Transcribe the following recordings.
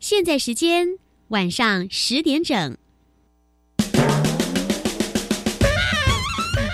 现在时间晚上十点整。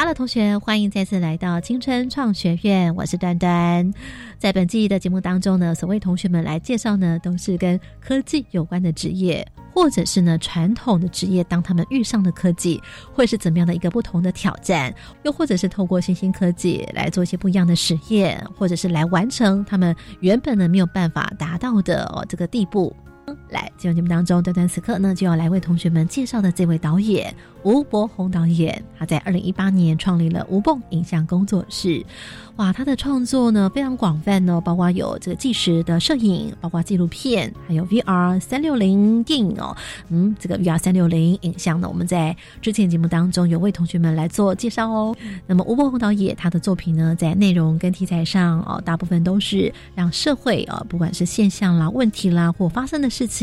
Hello，同学，欢迎再次来到青春创学院，我是端端。在本季的节目当中呢，所谓同学们来介绍呢，都是跟科技有关的职业，或者是呢传统的职业。当他们遇上的科技，会是怎么样的一个不同的挑战？又或者是透过新兴科技来做一些不一样的实验，或者是来完成他们原本呢没有办法达到的哦这个地步。来，进入节目当中，短短此刻呢，就要来为同学们介绍的这位导演吴伯宏导演，他在二零一八年创立了吴蹦影像工作室。哇，他的创作呢非常广泛哦，包括有这个纪实的摄影，包括纪录片，还有 VR 三六零电影哦。嗯，这个 VR 三六零影像呢，我们在之前节目当中有为同学们来做介绍哦。那么吴伯宏导演他的作品呢，在内容跟题材上哦，大部分都是让社会啊，不管是现象啦、问题啦或发生的事情，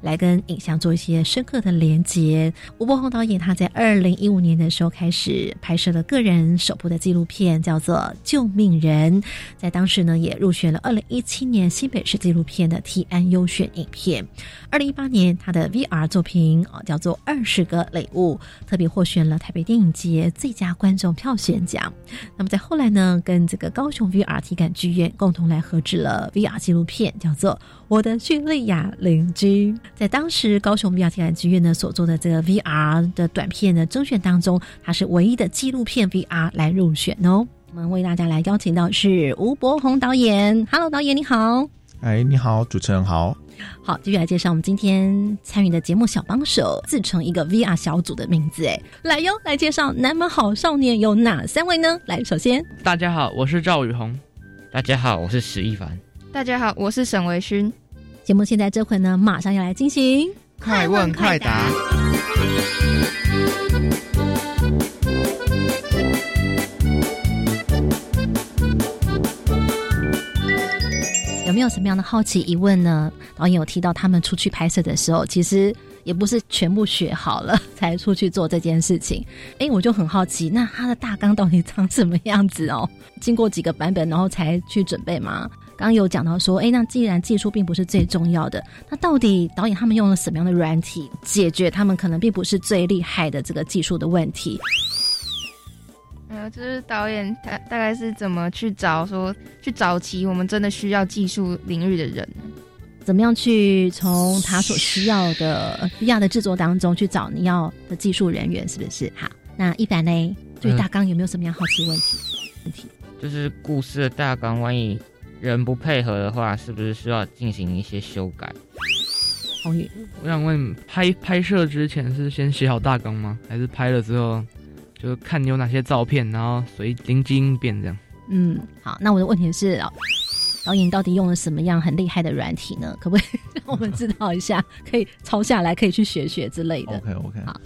来跟影像做一些深刻的连接。吴伯宏导演他在二零一五年的时候开始拍摄了个人首部的纪录片，叫做《救命》。人，在当时呢也入选了二零一七年新北市纪录片的提案优选影片。二零一八年他的 VR 作品啊叫做《二十个礼物》，特别获选了台北电影节最佳观众票选奖。那么在后来呢，跟这个高雄 VR 体感剧院共同来合制了 VR 纪录片，叫做《我的叙利亚邻居》。在当时高雄 VR 体感剧院呢所做的这个 VR 的短片的征选当中，它是唯一的纪录片 VR 来入选哦。我们为大家来邀请到是吴伯宏导演，Hello，导演你好，哎，你好，主持人好，好，继续来介绍我们今天参与的节目小帮手，自成一个 VR 小组的名字，哎，来哟，来介绍南门好少年有哪三位呢？来，首先，大家好，我是赵宇宏，大家好，我是史一凡，大家好，我是沈维勋，节目现在这回呢，马上要来进行快问快答。有没有什么样的好奇疑问呢？导演有提到他们出去拍摄的时候，其实也不是全部学好了才出去做这件事情。哎，我就很好奇，那他的大纲到底长什么样子哦？经过几个版本，然后才去准备吗？刚刚有讲到说，哎，那既然技术并不是最重要的，那到底导演他们用了什么样的软体解决他们可能并不是最厉害的这个技术的问题？呃，就是导演他大概是怎么去找说去找齐我们真的需要技术领域的人，怎么样去从他所需要的 VR 的制作当中去找你要的技术人员，是不是？好，那一般呢，对大纲有没有什么样好奇问题？问题就是故事的大纲，万一人不配合的话，是不是需要进行一些修改？红宇，我想问，拍拍摄之前是先写好大纲吗？还是拍了之后？就看你有哪些照片，然后随灵机应变这样。嗯，好，那我的问题是，导演到底用了什么样很厉害的软体呢？可不可以让我们知道一下？可以抄下来，可以去学学之类的。OK OK。好，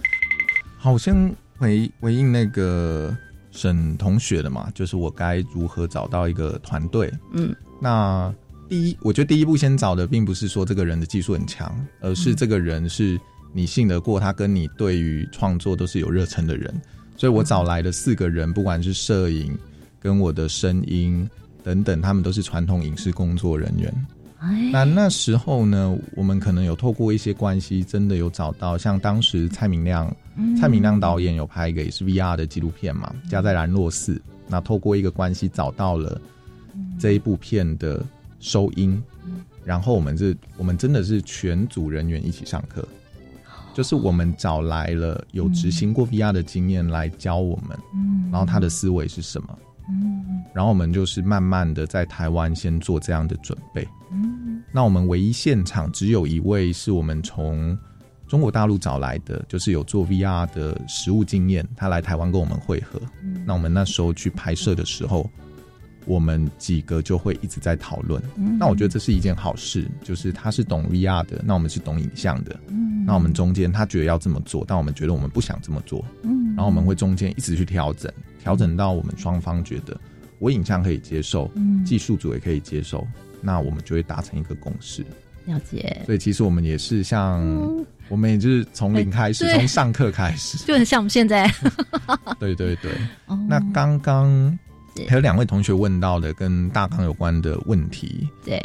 好，我先回回应那个沈同学的嘛，就是我该如何找到一个团队？嗯，那第一，我觉得第一步先找的并不是说这个人的技术很强，而是这个人是你信得过，他跟你对于创作都是有热忱的人。所以我找来的四个人，不管是摄影、跟我的声音等等，他们都是传统影视工作人员。那那时候呢，我们可能有透过一些关系，真的有找到，像当时蔡明亮，蔡明亮导演有拍一个也是 VR 的纪录片嘛，《家在兰若寺》。那透过一个关系找到了这一部片的收音，然后我们是，我们真的是全组人员一起上课。就是我们找来了有执行过 VR 的经验来教我们，然后他的思维是什么，然后我们就是慢慢的在台湾先做这样的准备。那我们唯一现场只有一位是我们从中国大陆找来的，就是有做 VR 的实物经验，他来台湾跟我们会合。那我们那时候去拍摄的时候，我们几个就会一直在讨论。那我觉得这是一件好事，就是他是懂 VR 的，那我们是懂影像的。嗯那我们中间他觉得要这么做，但我们觉得我们不想这么做。嗯然后我们会中间一直去调整，调整到我们双方觉得我影像可以接受，技术组也可以接受，那我们就会达成一个共识。了解，所以其实我们也是像，我们也就是从零开始，从上课开始，就很像我们现在。对对对。那刚刚还有两位同学问到的跟大纲有关的问题。对。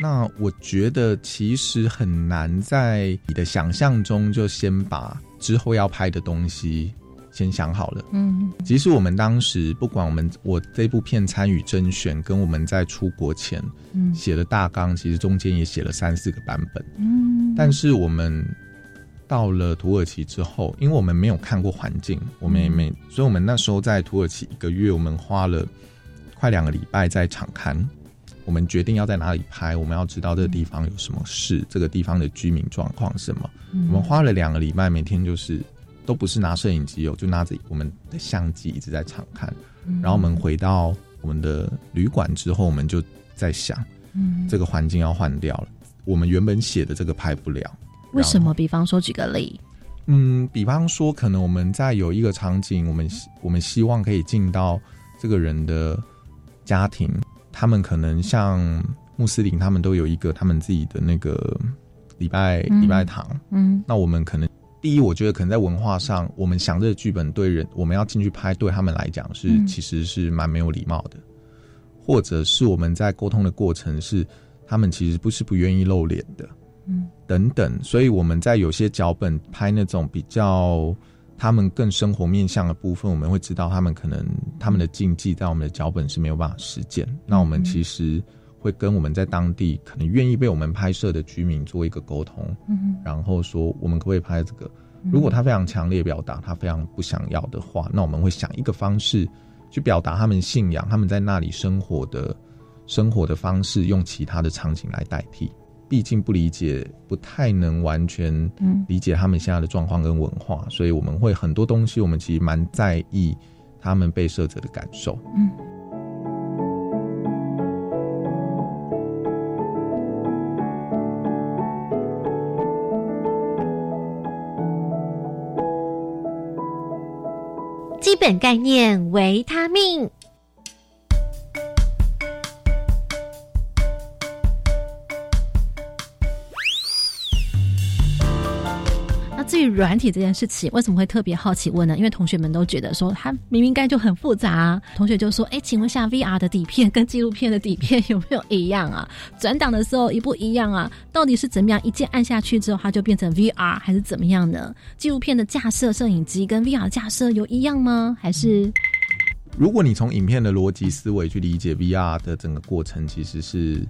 那我觉得其实很难在你的想象中就先把之后要拍的东西先想好了。嗯，其实我们当时不管我们我这部片参与甄选，跟我们在出国前写的大纲，其实中间也写了三四个版本。嗯，但是我们到了土耳其之后，因为我们没有看过环境，我们也没，所以我们那时候在土耳其一个月，我们花了快两个礼拜在场刊。我们决定要在哪里拍，我们要知道这个地方有什么事，这个地方的居民状况什么。我们花了两个礼拜，每天就是都不是拿摄影机哦，就拿着我们的相机一直在场看。然后我们回到我们的旅馆之后，我们就在想，嗯，这个环境要换掉了。我们原本写的这个拍不了，为什么？比方说，举个例，嗯，比方说，可能我们在有一个场景，我们我们希望可以进到这个人的家庭。他们可能像穆斯林，他们都有一个他们自己的那个礼拜礼拜堂。嗯，那我们可能第一，我觉得可能在文化上，我们想这个剧本对人，我们要进去拍，对他们来讲是其实是蛮没有礼貌的，或者是我们在沟通的过程是他们其实不是不愿意露脸的，嗯，等等，所以我们在有些脚本拍那种比较。他们更生活面向的部分，我们会知道他们可能他们的禁忌在我们的脚本是没有办法实践。那我们其实会跟我们在当地可能愿意被我们拍摄的居民做一个沟通，嗯，然后说我们可不可以拍这个？如果他非常强烈表达他非常不想要的话，那我们会想一个方式去表达他们信仰，他们在那里生活的生活的方式，用其他的场景来代替。毕竟不理解，不太能完全理解他们现在的状况跟文化，所以我们会很多东西，我们其实蛮在意他们被摄者的感受。嗯。基本概念：维他命。软体这件事情，为什么会特别好奇问呢？因为同学们都觉得说，它明明该就很复杂。同学就说：“哎，请问一下，VR 的底片跟纪录片的底片有没有一样啊？转档的时候一不一样啊？到底是怎么样？一键按下去之后，它就变成 VR 还是怎么样呢？纪录片的架设摄影机跟 VR 架设有一样吗？还是？如果你从影片的逻辑思维去理解 VR 的整个过程，其实是。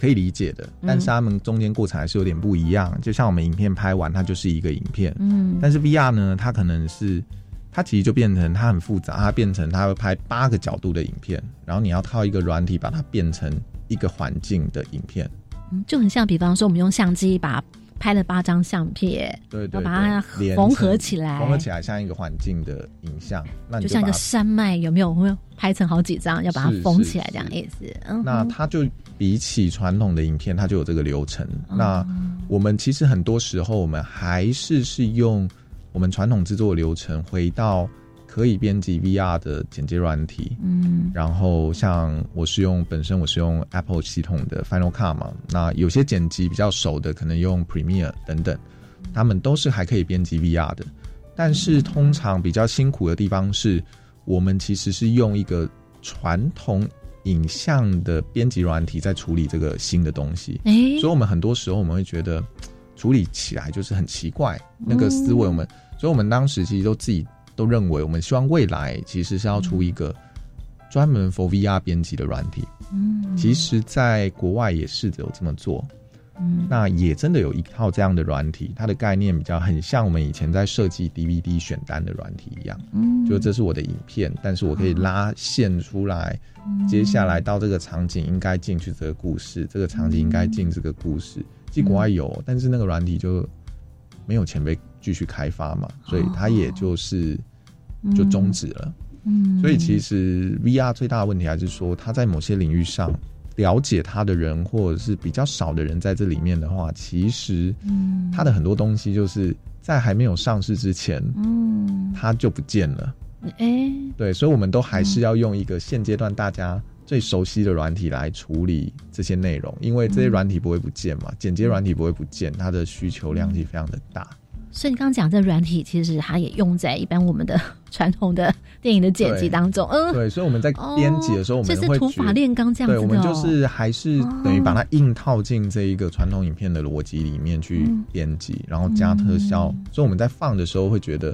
可以理解的，但是他们中间过程还是有点不一样。就像我们影片拍完，它就是一个影片，嗯，但是 VR 呢，它可能是它其实就变成它很复杂，它变成它会拍八个角度的影片，然后你要靠一个软体把它变成一个环境的影片，嗯，就很像，比方说我们用相机把。拍了八张相片，对对，把它缝合起来，缝合起来像一个环境的影像，那就像一个山脉，有没有？会拍成好几张，要把它缝起来，这样意思。嗯那它就比起传统的影片，它就有这个流程。那我们其实很多时候，我们还是是用我们传统制作流程回到。可以编辑 VR 的剪接软体，嗯，然后像我是用本身我是用 Apple 系统的 Final Cut 嘛，那有些剪辑比较熟的，可能用 Premiere 等等，他们都是还可以编辑 VR 的。但是通常比较辛苦的地方是，我们其实是用一个传统影像的编辑软体在处理这个新的东西，所以我们很多时候我们会觉得处理起来就是很奇怪，那个思维我们，所以我们当时其实都自己。都认为我们希望未来其实是要出一个专门 for VR 编辑的软体。嗯，其实，在国外也试着有这么做。嗯，那也真的有一套这样的软体，它的概念比较很像我们以前在设计 DVD 选单的软体一样。嗯，就这是我的影片，但是我可以拉线出来，接下来到这个场景应该进去这个故事，这个场景应该进这个故事。即国外有，但是那个软体就。没有钱被继续开发嘛，所以它也就是就终止了。嗯，所以其实 VR 最大的问题还是说，它在某些领域上了解他的人，或者是比较少的人在这里面的话，其实嗯它的很多东西就是在还没有上市之前，嗯，它就不见了。哎，对，所以我们都还是要用一个现阶段大家最熟悉的软体来处理这些内容，因为这些软体不会不见嘛，剪接软体不会不见，它的需求量是非常的大。所以你刚刚讲这软体，其实它也用在一般我们的 传统的电影的剪辑当中。嗯，对，所以我们在编辑的时候，我们这是会土法炼钢这样子的、哦。对，我们就是还是等于把它硬套进这一个传统影片的逻辑里面去编辑，然后加特效，所以我们在放的时候会觉得。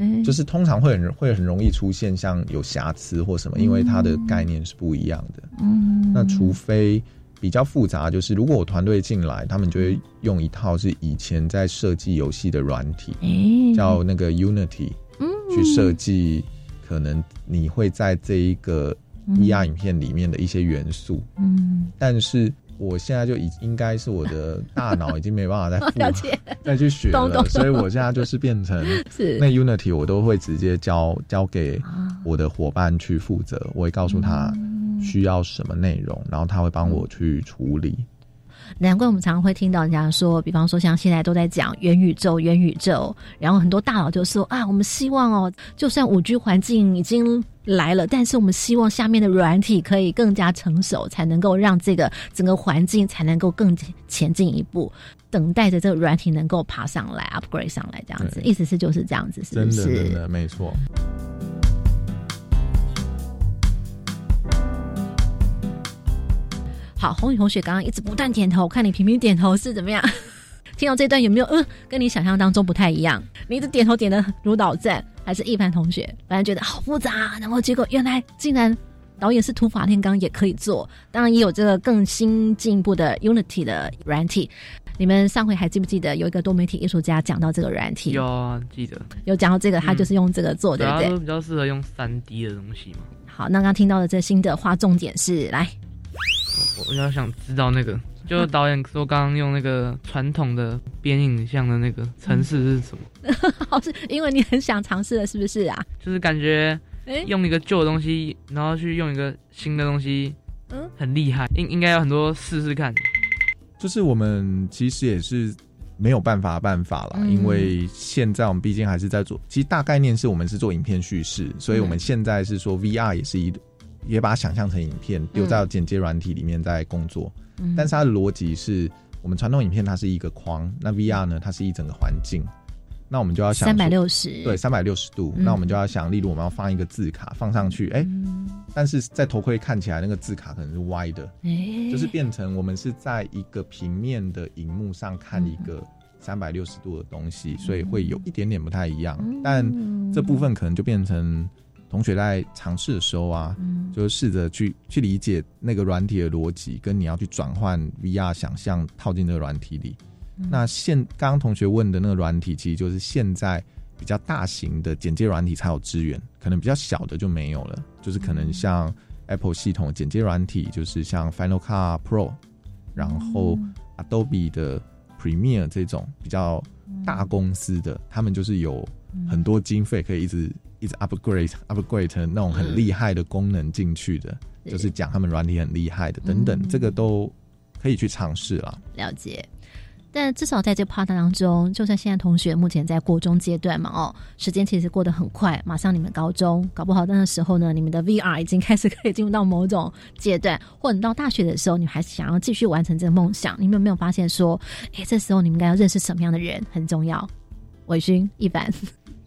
哎就是通常会很会很容易出现像有瑕疵或什么，因为它的概念是不一样的。嗯，那除非比较复杂，就是如果我团队进来，他们就会用一套是以前在设计游戏的软体，哎叫那个 Unity，嗯。去设计可能你会在这一个 VR 影片里面的一些元素。嗯，但是我现在就已应该是我的大脑已经没办法再 了复解。再去学了，懂懂所以我现在就是变成 是。那 Unity 我都会直接交交给啊。我的伙伴去负责，我会告诉他需要什么内容，然后他会帮我去处理。难怪我们常常会听到人家说，比方说像现在都在讲元宇宙，元宇宙，然后很多大佬就说啊，我们希望哦，就算五 G 环境已经来了，但是我们希望下面的软体可以更加成熟，才能够让这个整个环境才能够更前进一步，等待着这个软体能够爬上来，upgrade 上来，这样子，意思是就是这样子，是不真的，真是？的没错。好，红宇同学刚刚一直不断点头，我看你频频点头是怎么样？听到这段有没有嗯，跟你想象当中不太一样？你一直点头点的如捣赞，还是一凡同学？反正觉得好复杂，然后结果原来竟然导演是土法炼钢也可以做，当然也有这个更新进一步的 Unity 的软体。你们上回还记不记得有一个多媒体艺术家讲到这个软体？有啊，记得，有讲到这个，他就是用这个做，对不对？比较适合用三 D 的东西嘛。好，那刚刚听到的这新的划重点是来，我比较想知道那个，就是导演说刚刚用那个传统的编影像的那个程式是什么？好 是因为你很想尝试的，是不是啊？就是感觉哎用一个旧的东西，然后去用一个新的东西，嗯很厉害，应应该有很多试试看。就是我们其实也是没有办法办法啦，嗯因为现在我们毕竟还是在做，其实大概念是我们是做影片叙事，所以我们现在是说 VR 也是一，也把它想象成影片丢到剪接软体里面在工作，嗯。但是它的逻辑是我们传统影片它是一个框，那 VR 呢它是一整个环境，那我们就要想三百说六十，对，三百六十度，嗯。那我们就要想，例如我们要放一个字卡放上去，哎、嗯。但是在头盔看起来那个字卡可能是歪的，哎，就是变成我们是在一个平面的荧幕上看一嗯。个三百六十度的东西，所以会有一点点不太一样。嗯。但这部分可能就变成同学在尝试的时候啊，嗯。就试着去去理解那个软体的逻辑，跟你要去转换 VR 想象套进这个软体里。嗯。那现刚刚同学问的那个软体，其实就是现在比较大型的剪接软体才有资源，可能比较小的就没有了。就是可能像 Apple 系统的剪接软体，就是像 Final Cut Pro，然后 Adobe 的 Premiere 这种比较大公司的，他们就是有很多经费可以一直一直 upgrade upgrade 那种很厉害的功能进去的，是就是讲他们软体很厉害的等等，这个都可以去尝试了。了解。但至少在这 part 当中，就算现在同学目前在国中阶段嘛，哦，时间其实过得很快，马上你们高中，搞不好那个时候呢，你们的 VR 已经开始可以进入到某种阶段，或者你到大学的时候，你还想要继续完成这个梦想，你们有没有发现说，诶，这时候你们应该要认识什么样的人很重要？伟勋、一凡，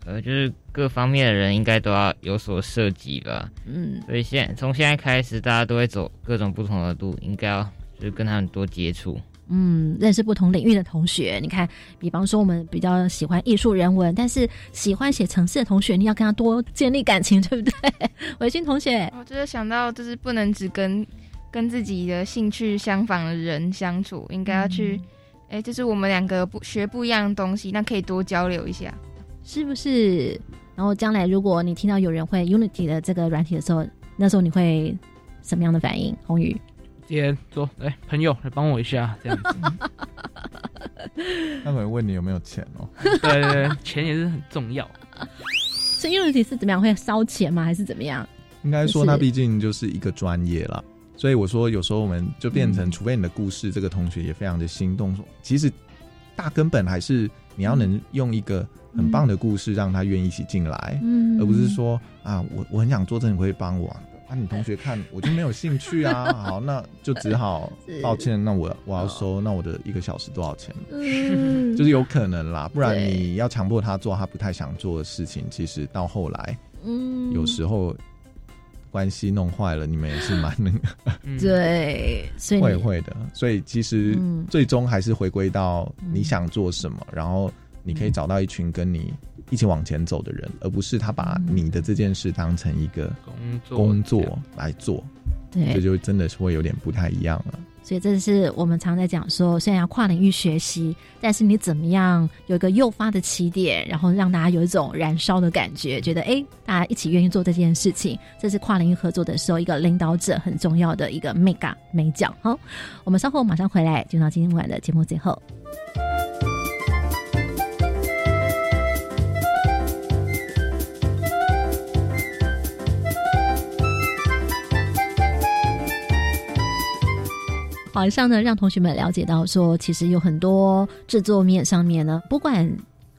呃，就是各方面的人应该都要有所涉及吧。嗯，所以现从现在开始，大家都会走各种不同的路，应该要就是跟他们多接触。嗯，认识不同领域的同学，你看，比方说我们比较喜欢艺术人文，但是喜欢写程式的同学，你要跟他多建立感情，对不对？伟勋同学，我就是想到，就是不能只跟跟自己的兴趣相仿的人相处，应该要去，哎、就是我们两个不学不一样的东西，那可以多交流一下。是不是？然后将来如果你听到有人会 Unity 的这个软体的时候，那时候你会什么样的反应？红宇，接说，哎、朋友来帮我一下，这样子。他们问你有没有钱哦。对对对，钱也是很重要。所以 Unity 是怎么样？会烧钱吗？还是怎么样？应该说，就是它毕竟就是一个专业啦，所以我说有时候我们就变成，嗯除非你的故事，这个同学也非常的心动，说其实大根本还是你要能用一个很棒的故事让他愿意一起进来，嗯而不是说啊，我我很想做这，你可以帮我啊。啊，你同学看我就没有兴趣啊，好，那就只好抱歉，那我我要收，那我的一个小时多少钱？嗯 就是有可能啦，不然你要强迫他做他不太想做的事情，其实到后来嗯有时候关系弄坏了，你们也是蛮那个 嗯，对，所以会会的。所以其实嗯最终还是回归到你想做什么，然后你可以找到一群跟你一起往前走的人，而不是他把嗯你的这件事当成一个工作工作来做，对这就真的是会有点不太一样了。所以这是我们常在讲说，虽然要跨领域学习，但是你怎么样有一个诱发的起点，然后让大家有一种燃烧的感觉，觉得哎，大家一起愿意做这件事情，这是跨领域合作的时候一个领导者很重要的一个 mega 美角。好，我们稍后马上回来，进到今天晚的节目最后。好，以上呢，让同学们了解到说，其实有很多制作面上面呢，不管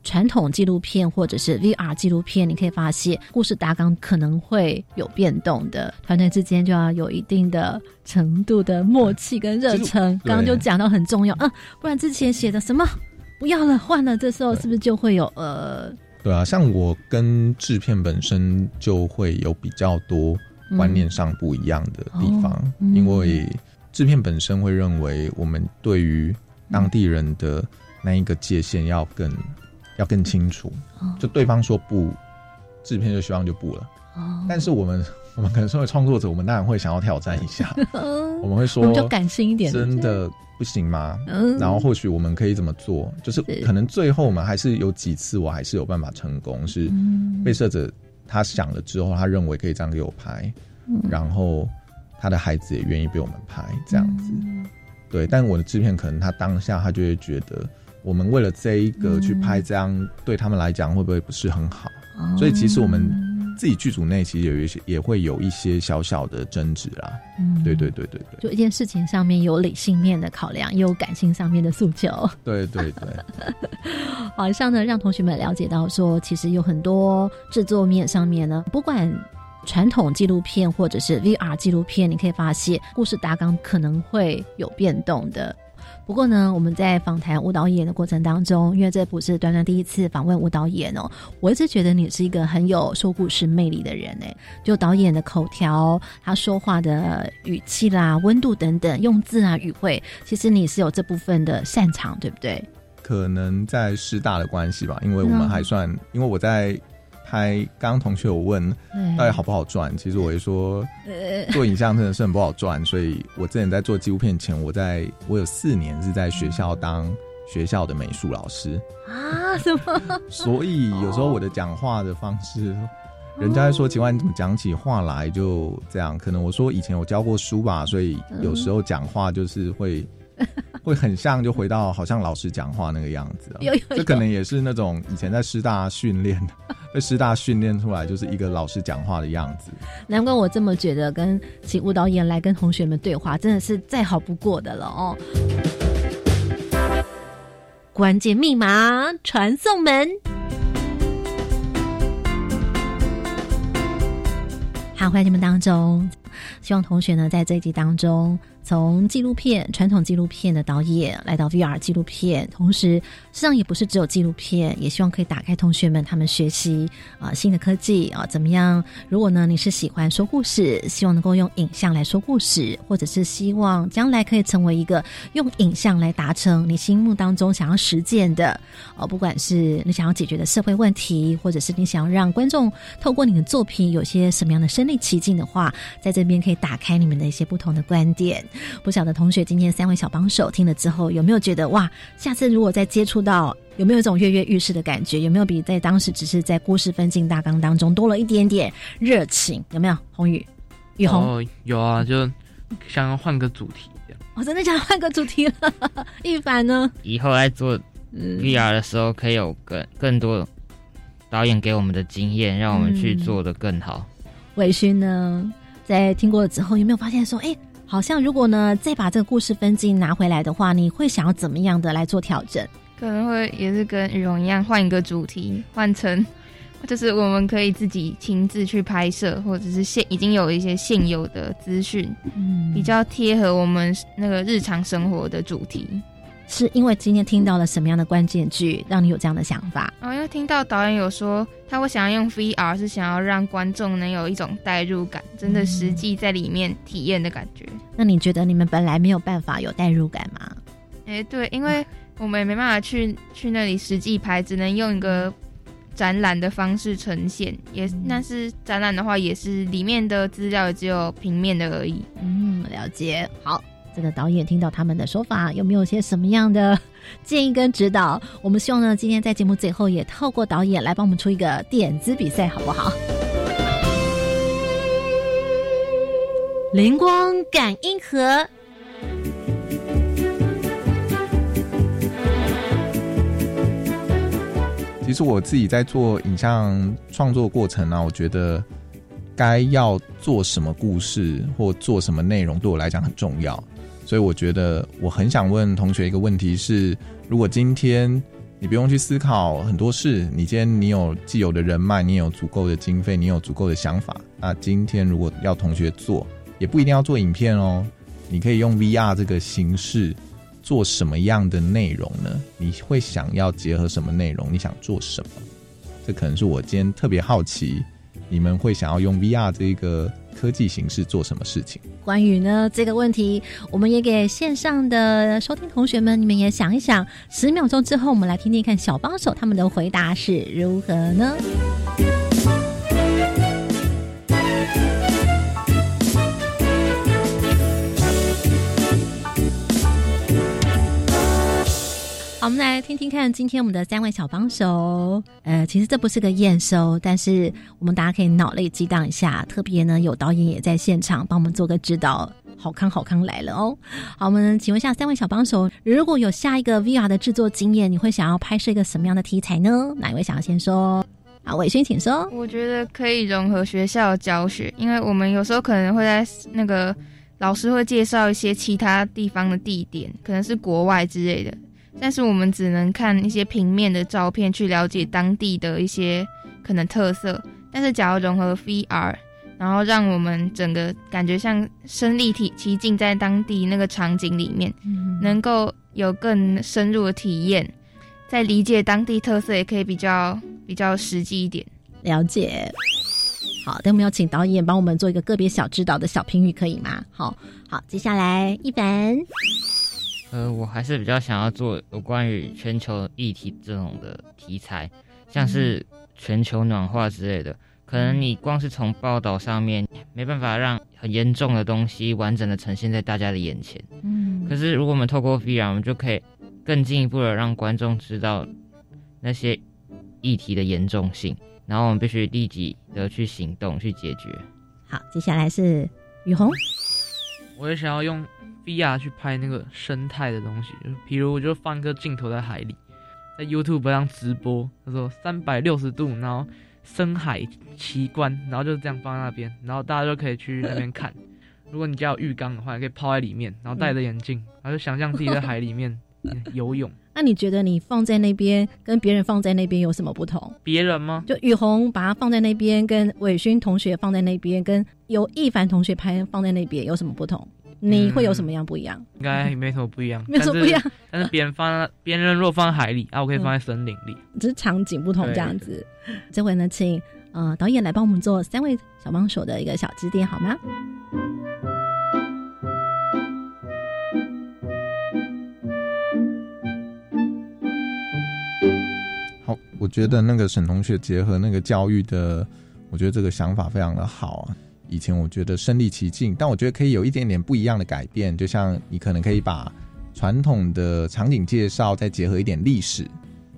传统纪录片或者是 VR 纪录片，你可以发现故事大纲可能会有变动的，团队之间就要有一定的程度的默契跟热忱。对。刚刚就讲到很重要，嗯、不然之前写的什么不要了，换了，这时候是不是就会有呃对啊，像我跟制片本身就会有比较多观念上不一样的地方，哦嗯。因为制片本身会认为我们对于当地人的那一个界限要更要更清楚，哦。就对方说不，制片就希望就不了。哦，但是我们我们可能身为创作者，我们当然会想要挑战一下，嗯 我们会说我们就感性一点，真的不行吗？嗯，然后或许我们可以怎么做？就是是。可能最后我们还是有几次，我还是有办法成功，是嗯。被摄者他想了之后，他认为可以这样给我拍，嗯。然后他的孩子也愿意被我们拍这样子。嗯对，但我的制片可能他当下他就会觉得，我们为了这一个去拍这样，对他们来讲会不会不是很好？哦所以其实我们自己剧组内其实有一些也会有一些小小的争执啦。嗯对对对对对就一件事情上面有理性面的考量，也有感性上面的诉求。对对对，好，以上呢让同学们了解到说，其实有很多制作面上面呢，不管。传统纪录片或者是 VR 纪录片，你可以发现故事大纲可能会有变动的。不过呢，我们在访谈吴导演的过程当中，因为这不是端端第一次访问吴导演哦，我一直觉得你是一个很有说故事魅力的人哎。就导演的口条，他说话的语气啦、温度等等，用字啊、语汇，其实你是有这部分的擅长，对不对？可能在师大的关系吧，因为我嗯们还算，因为我在拍，刚刚同学有问对到底好不好赚，其实我会说呃，做影像真的是很不好赚，所以我之前在做纪录片前，我在我有四年是在学校当学校的美术老师，啊，什么？所以有时候我的讲话的方式，人家会说奇怪你怎么讲起话来就这样？可能我说以前我教过书吧，所以有时候讲话就是会。会很像，就回到好像老师讲话那个样子、啊。有有有这可能也是那种以前在师大训练，被师大训练出来，就是一个老师讲话的样子。难怪我这么觉得，跟请舞蹈演来跟同学们对话，真的是再好不过的了哦。关键密码传送门。好，欢迎你们当中，希望同学呢在这一集当中，从纪录片、传统纪录片的导演来到 VR 纪录片，同时实际上也不是只有纪录片，也希望可以打开同学们他们学习啊、新的科技啊、怎么样？如果呢你是喜欢说故事，希望能够用影像来说故事，或者是希望将来可以成为一个用影像来达成你心目当中想要实践的哦、不管是你想要解决的社会问题，或者是你想要让观众透过你的作品有些什么样的身临其境的话，在这边可以打开你们的一些不同的观点。不晓得同学今天三位小帮手听了之后，有没有觉得哇，下次如果再接触到，有没有一种跃跃欲试的感觉？有没有比在当时只是在故事分镜大纲当中多了一点点热情？有没有？宏宇、雨虹，哦，有啊，就想要换个主题。我 真的想换个主题了。一凡呢？以后在做嗯 VR 的时候，可以有更更多导演给我们的经验，让我们去做的更好。伟勋呢，在听过了之后，有没有发现说，哎，好像如果呢再把这个故事分镜拿回来的话，你会想要怎么样的来做调整？可能会也是跟羽绒一样，换一个主题，换成就是我们可以自己亲自去拍摄，或者是现已经有一些现有的资讯，嗯比较贴合我们那个日常生活的主题。是因为今天听到了什么样的关键句，让你有这样的想法？哦因为听到导演有说，他会想要用 VR 是想要让观众能有一种代入感，真的实际在里面体验的感觉。那你觉得你们本来没有办法有代入感吗？哎、对，因为我们也没办法去去那里实际拍，只能用一个展览的方式呈现。也但是展览的话，也是里面的资料也只有平面的而已。嗯，了解。好，这个导演听到他们的说法，有没有些什么样的建议跟指导？我们希望呢，今天在节目最后也透过导演来帮我们出一个点子比赛，好不好？灵光感应盒。其实我自己在做影像创作过程啊，我觉得该要做什么故事或做什么内容，对我来讲很重要。所以我觉得我很想问同学一个问题是：如果今天你不用去思考很多事，你今天你有既有的人脉，你有足够的经费，你有足够的想法，那今天如果要同学做，也不一定要做影片哦，你可以用 VR 这个形式。做什么样的内容呢？你会想要结合什么内容？你想做什么？这可能是我今天特别好奇，你们会想要用 VR 这个科技形式做什么事情？关于呢这个问题，我们也给线上的收听同学们，你们也想一想。十秒钟之后，我们来听听看小帮手他们的回答是如何呢？好，我们来听听看，今天我们的三位小帮手，呃，其实这不是个验收，但是我们大家可以脑力激荡一下。特别呢，有导演也在现场帮我们做个指导，好康好康来了哦。好，我们请问一下三位小帮手，如果有下一个 VR 的制作经验，你会想要拍摄一个什么样的题材呢？哪一位想要先说？啊，伟勋请说。我觉得可以融合学校教学，因为我们有时候可能会在那个老师会介绍一些其他地方的地点，可能是国外之类的。但是我们只能看一些平面的照片去了解当地的一些可能特色。但是，假如融合 VR，然后让我们整个感觉像身临体其境在当地那个场景里面，能够有更深入的体验，在理解当地特色也可以比较比较实际一点。了解。好，等我们要请导演帮我们做一个个别小指导的小评语，可以吗？好好，接下来一凡。呃，我还是比较想要做有关于全球议题这种的题材，像是全球暖化之类的。可能你光是从报道上面没办法让很严重的东西完整的呈现在大家的眼前。嗯可是如果我们透过 VR，我们就可以更进一步的让观众知道那些议题的严重性，然后我们必须立即的去行动去解决。好，接下来是雨虹。我也想要用 VR 去拍那个生态的东西，就比如我就放一个镜头在海里，在 YouTube 上直播，他说三百六十度，然后深海奇观，然后就这样放在那边，然后大家就可以去那边看。如果你家有浴缸的话，你可以泡在里面，然后戴着眼镜，然后就想象自己在海里面嗯 游泳。那你觉得你放在那边跟别人放在那边有什么不同？别人吗？就雨虹把它放在那边，跟伟勋同学放在那边，跟由一凡同学拍放在那边有什么不同？你会有什么样不一样？应该没什么不一样，没有什么不一样，但是。但是别人放在别人若放海里，啊，我可以放在森林里。只是场景不同这样子。这回呢，请呃导演来帮我们做三位小帮手的一个小指点好吗？好，我觉得那个沈同学结合那个教育的，我觉得这个想法非常的好啊。以前我觉得身临其境，但我觉得可以有一点点不一样的改变，就像你可能可以把传统的场景介绍再结合一点历史。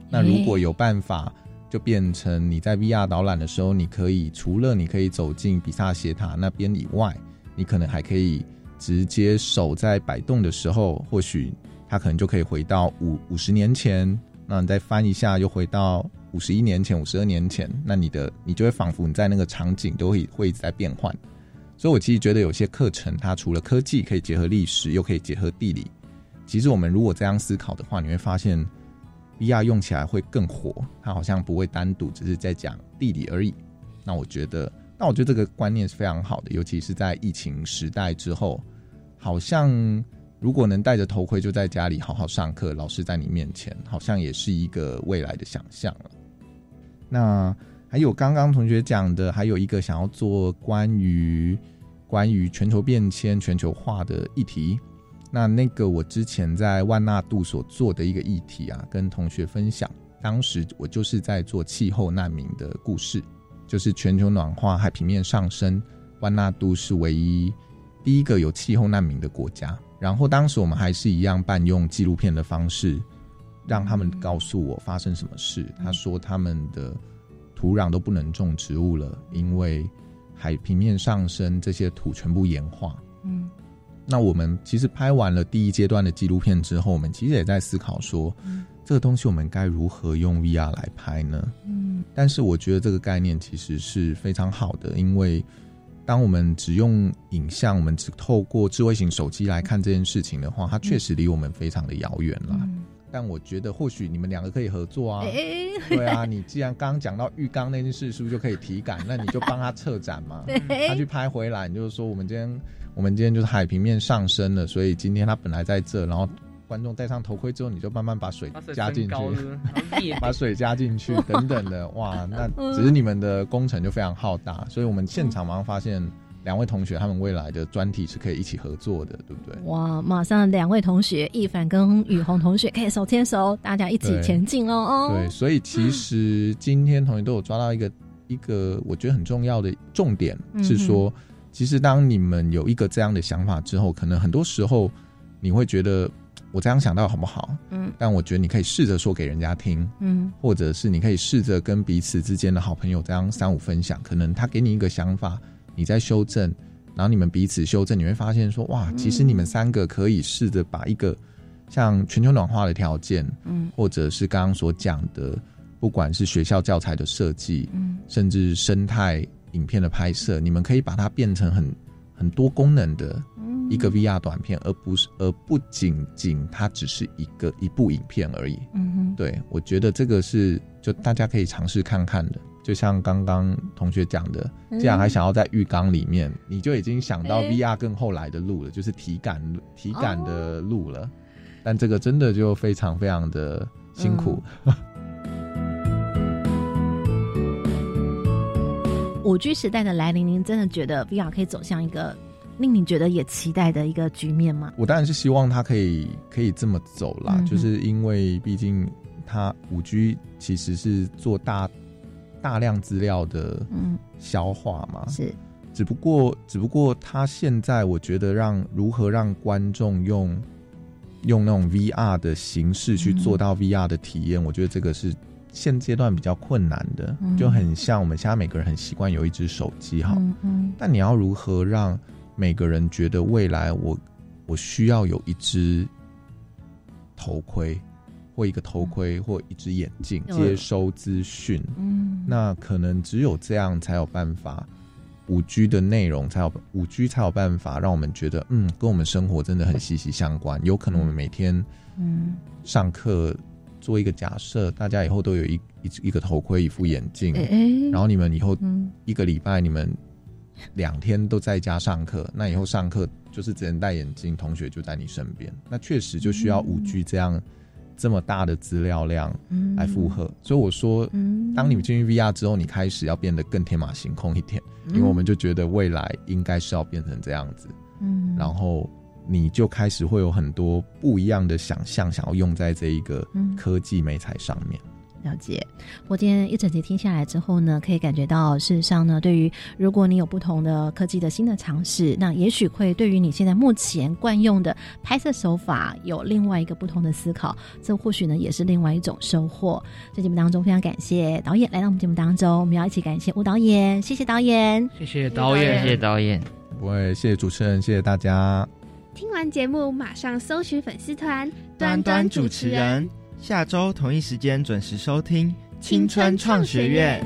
那如果有办法，就变成你在 VR 导览的时候，你可以除了你可以走进比萨斜塔那边以外，你可能还可以直接手在摆动的时候，或许他可能就可以回到五五十年前，那你再翻一下，又回到五十一年前、五十二年前，那你的你就会仿佛你在那个场景都会会一直在变换。所以我其实觉得有些课程，它除了科技可以结合历史，又可以结合地理。其实我们如果这样思考的话，你会发现 VR 用起来会更活，它好像不会单独只是在讲地理而已。那我觉得，那我觉得这个观念是非常好的，尤其是在疫情时代之后，好像如果能戴着头盔就在家里好好上课，老师在你面前，好像也是一个未来的想象了。那还有刚刚同学讲的，还有一个想要做关于关于全球变迁、全球化的议题。那那个我之前在万纳度所做的一个议题啊，跟同学分享。当时我就是在做气候难民的故事，就是全球暖化、海平面上升，万纳度是唯一第一个有气候难民的国家。然后当时我们还是一样办用纪录片的方式，让他们告诉我发生什么事。他说他们的。土壤都不能种植物了，因为海平面上升，这些土全部盐化。嗯，那我们其实拍完了第一阶段的纪录片之后，我们其实也在思考说，这个东西我们该如何用 VR 来拍呢？嗯，但是我觉得这个概念其实是非常好的，因为当我们只用影像，我们只透过智慧型手机来看这件事情的话，它确实离我们非常的遥远了。但我觉得或许你们两个可以合作啊，对啊，你既然刚刚讲到浴缸那件事，是不是就可以体感？那你就帮他策展嘛，他去拍回来，你就是说我们今天我们今天就是海平面上升了，所以今天他本来在这，然后观众戴上头盔之后，你就慢慢把水加进去，把水加进去等等的，哇，那只是你们的工程就非常浩大，所以我们现场马上发现。两位同学，他们未来的专题是可以一起合作的，对不对？哇，马上两位同学，一凡跟雨虹同学可以手牵手，大家一起前进哦哦。对，所以其实今天同学都有抓到一个一个我觉得很重要的重点，是说，其实当你们有一个这样的想法之后，可能很多时候你会觉得我这样想到好不好？嗯，但我觉得你可以试着说给人家听，嗯，或者是你可以试着跟彼此之间的好朋友这样三五分享，可能他给你一个想法。你在修正，然后你们彼此修正，你会发现说，哇，其实你们三个可以试着把一个像全球暖化的条件，嗯，或者是刚刚所讲的，不管是学校教材的设计，嗯，甚至生态影片的拍摄，你们可以把它变成很很多功能的一个 VR 短片，而不是而不仅仅它只是一个一部影片而已。嗯哼，对我觉得这个是就大家可以尝试看看的。就像刚刚同学讲的，既然还想要在浴缸里面，你就已经想到 VR 更后来的路了，就是体感体感的路了。但这个真的就非常非常的辛苦。五 G 时代的来临，您真的觉得 VR 可以走向一个令你觉得也期待的一个局面吗？我当然是希望它可以可以这么走啦，就是因为毕竟它五 G 其实是做大。大量资料的消化嘛，是，只不过只不过他现在我觉得让如何让观众用用那种 VR 的形式去做到 VR 的体验，我觉得这个是现阶段比较困难的，就很像我们现在每个人很习惯有一只手机哈，嗯，但你要如何让每个人觉得未来我我需要有一只头盔？或一个头盔，或一只眼镜，接收资讯。嗯，那可能只有这样才有办法，五 G 的内容才有五 G 才有办法让我们觉得，嗯，跟我们生活真的很息息相关。有可能我们每天，嗯，上课做一个假设，大家以后都有一一一个头盔，一副眼镜，然后你们以后一个礼拜你们两天都在家上课，那以后上课就是只能戴眼镜，同学就在你身边，那确实就需要五 G 这样。这么大的资料量来负荷，所以我说，当你们进入 VR 之后，你开始要变得更天马行空一点，因为我们就觉得未来应该是要变成这样子，嗯，然后你就开始会有很多不一样的想象，想要用在这一个科技美材上面。了解，我今天一整集听下来之后呢，可以感觉到，事实上呢，对于如果你有不同的科技的新的尝试，那也许会对于你现在目前惯用的拍摄手法有另外一个不同的思考，这或许呢也是另外一种收获。在节目当中，非常感谢导演来到我们节目当中，我们要一起感谢吴导演，谢谢导演，谢谢导演，谢谢导演。不会，谢谢主持人，谢谢大家。听完节目马上搜寻粉丝团端端主持人，下周同一时间准时收听青春创学院。